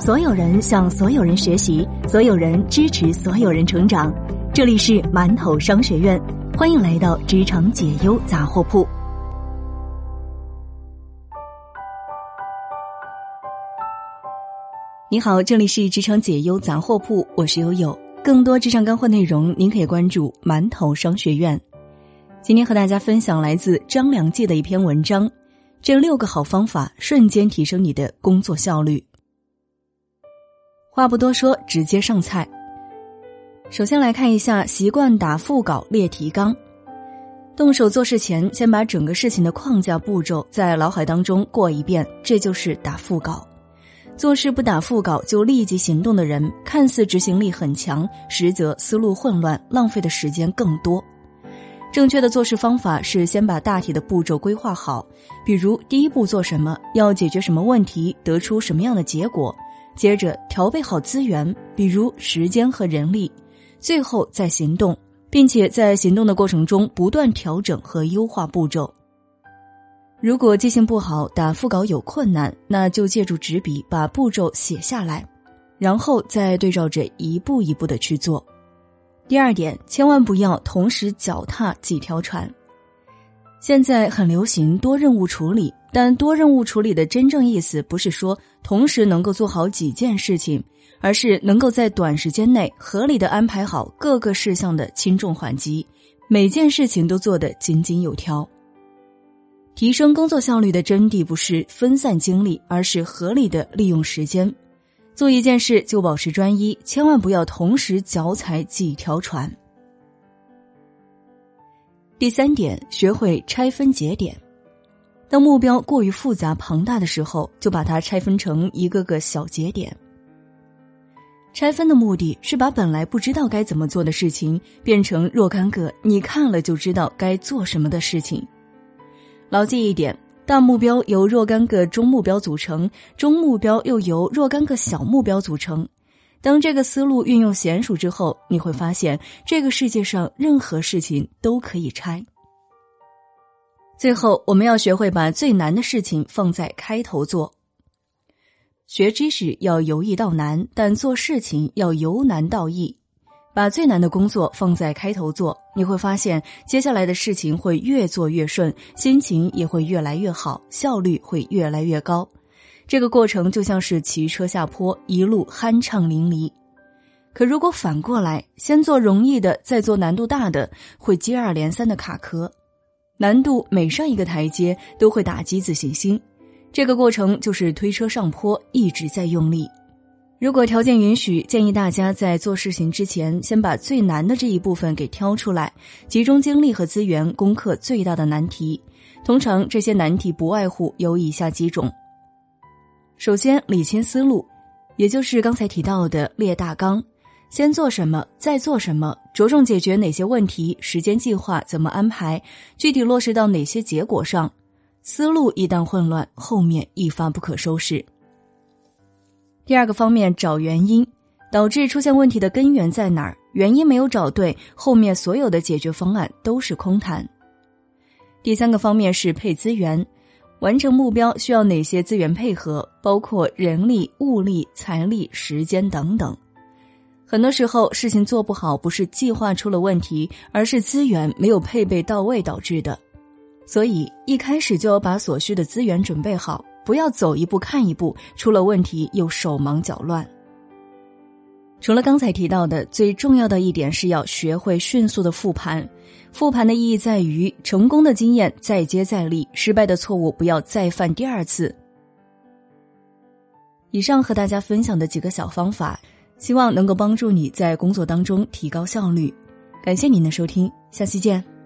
所有人向所有人学习，所有人支持所有人成长。这里是馒头商学院，欢迎来到职场解忧杂货铺。你好，这里是职场解忧杂货铺，我是悠悠。更多职场干货内容，您可以关注馒头商学院。今天和大家分享来自张良记的一篇文章，这六个好方法瞬间提升你的工作效率。话不多说，直接上菜。首先来看一下习惯打副稿列提纲。动手做事前，先把整个事情的框架步骤在脑海当中过一遍，这就是打副稿。做事不打副稿就立即行动的人，看似执行力很强，实则思路混乱，浪费的时间更多。正确的做事方法是先把大体的步骤规划好，比如第一步做什么，要解决什么问题，得出什么样的结果。接着调配好资源，比如时间和人力，最后再行动，并且在行动的过程中不断调整和优化步骤。如果记性不好，打副稿有困难，那就借助纸笔把步骤写下来，然后再对照着一步一步的去做。第二点，千万不要同时脚踏几条船。现在很流行多任务处理。但多任务处理的真正意思不是说同时能够做好几件事情，而是能够在短时间内合理的安排好各个事项的轻重缓急，每件事情都做得井井有条。提升工作效率的真谛不是分散精力，而是合理的利用时间。做一件事就保持专一，千万不要同时脚踩几条船。第三点，学会拆分节点。当目标过于复杂庞大的时候，就把它拆分成一个个小节点。拆分的目的是把本来不知道该怎么做的事情，变成若干个你看了就知道该做什么的事情。牢记一点：大目标由若干个中目标组成，中目标又由若干个小目标组成。当这个思路运用娴熟之后，你会发现这个世界上任何事情都可以拆。最后，我们要学会把最难的事情放在开头做。学知识要由易到难，但做事情要由难到易。把最难的工作放在开头做，你会发现接下来的事情会越做越顺，心情也会越来越好，效率会越来越高。这个过程就像是骑车下坡，一路酣畅淋漓。可如果反过来，先做容易的，再做难度大的，会接二连三的卡壳。难度每上一个台阶都会打击自信心，这个过程就是推车上坡，一直在用力。如果条件允许，建议大家在做事情之前，先把最难的这一部分给挑出来，集中精力和资源攻克最大的难题。通常这些难题不外乎有以下几种：首先，理清思路，也就是刚才提到的列大纲。先做什么，再做什么，着重解决哪些问题，时间计划怎么安排，具体落实到哪些结果上。思路一旦混乱，后面一发不可收拾。第二个方面，找原因，导致出现问题的根源在哪儿？原因没有找对，后面所有的解决方案都是空谈。第三个方面是配资源，完成目标需要哪些资源配合，包括人力、物力、财力、时间等等。很多时候，事情做不好不是计划出了问题，而是资源没有配备到位导致的。所以一开始就要把所需的资源准备好，不要走一步看一步，出了问题又手忙脚乱。除了刚才提到的，最重要的一点是要学会迅速的复盘。复盘的意义在于，成功的经验再接再厉，失败的错误不要再犯第二次。以上和大家分享的几个小方法。希望能够帮助你在工作当中提高效率。感谢您的收听，下期见。